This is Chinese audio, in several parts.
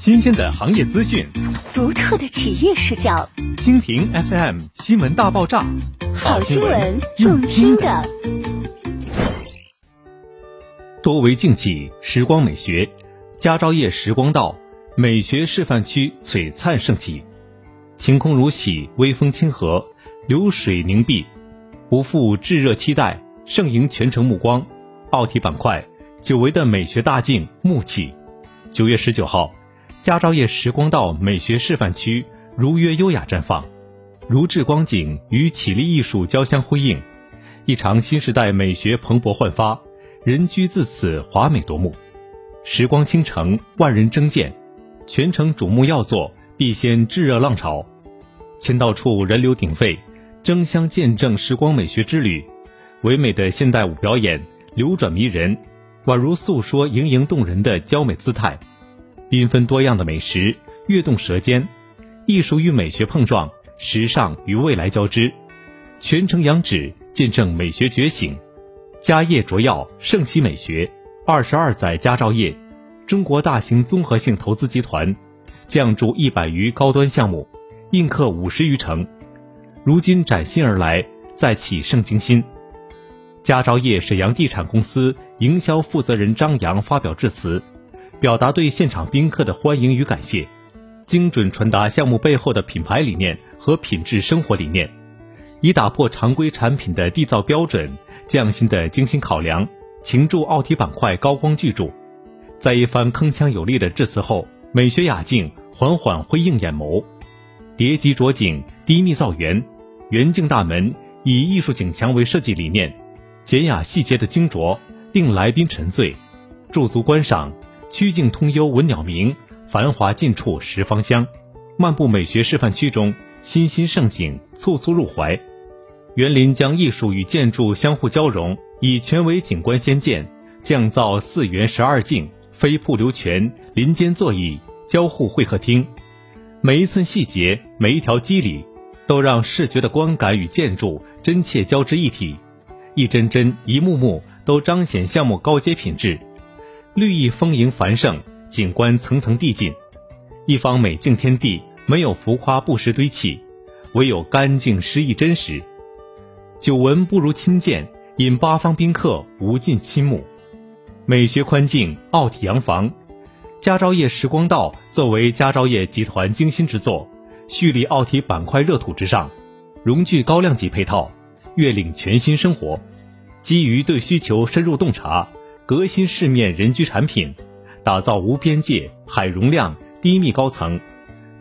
新鲜的行业资讯，独特的企业视角。蜻蜓 FM 新闻大爆炸，好新闻，用听的。多维竞技，时光美学，佳兆业时光道美学示范区璀璨盛起，晴空如洗，微风清和，流水凝碧，不负炙热期待，盛迎全城目光。奥体板块，久违的美学大镜幕起。九月十九号，佳兆业时光道美学示范区如约优雅绽放，如质光景与绮丽艺术交相辉映，一场新时代美学蓬勃焕发，人居自此华美夺目。时光倾城，万人争见，全城瞩目要作必先炙热浪潮，签到处人流鼎沸，争相见证时光美学之旅。唯美的现代舞表演流转迷人。宛如诉说盈盈动人的娇美姿态，缤纷多样的美食跃动舌尖，艺术与美学碰撞，时尚与未来交织，全程仰止见证美学觉醒。家业卓耀，盛起美学。二十二载佳兆业，中国大型综合性投资集团，降注一百余高端项目，印刻五十余城。如今崭新而来，再起盛京心。佳兆业沈阳地产公司营销负责人张扬发表致辞，表达对现场宾客的欢迎与感谢，精准传达项目背后的品牌理念和品质生活理念，以打破常规产品的缔造标准，匠心的精心考量，擎住奥体板块高光巨著。在一番铿锵有力的致辞后，美学雅境缓缓辉映眼眸，叠级着景，低密造园，圆镜大门以艺术景墙为设计理念。简雅细节的精琢，令来宾沉醉；驻足观赏，曲径通幽闻鸟鸣，繁华尽处十芳香。漫步美学示范区中，欣欣盛景，簇簇入怀。园林将艺术与建筑相互交融，以全为景观先建，降造四园十二径，飞瀑流泉，林间座椅，交互会客厅。每一寸细节，每一条肌理，都让视觉的观感与建筑真切交织一体。一帧帧、一幕幕都彰显项目高阶品质，绿意丰盈繁盛，景观层层递进，一方美境天地，没有浮夸不实堆砌，唯有干净诗意真实。久闻不如亲见，引八方宾客无尽倾慕。美学宽境，奥体洋房，佳兆业时光道作为佳兆业集团精心之作，蓄力奥体板块热土之上，融聚高量级配套。跃领全新生活，基于对需求深入洞察，革新市面人居产品，打造无边界、海容量、低密高层、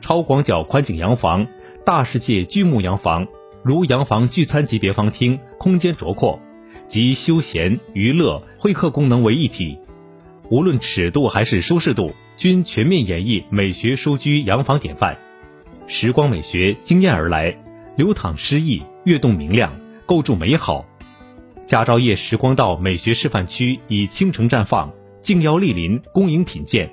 超广角宽景洋房、大世界巨幕洋房，如洋房聚餐级别房厅，空间卓阔，集休闲、娱乐、会客功能为一体，无论尺度还是舒适度，均全面演绎美学舒居洋房典范。时光美学惊艳而来，流淌诗意，跃动明亮。构筑美好，佳兆业时光道美学示范区已倾城绽放，静邀莅临，恭迎品鉴。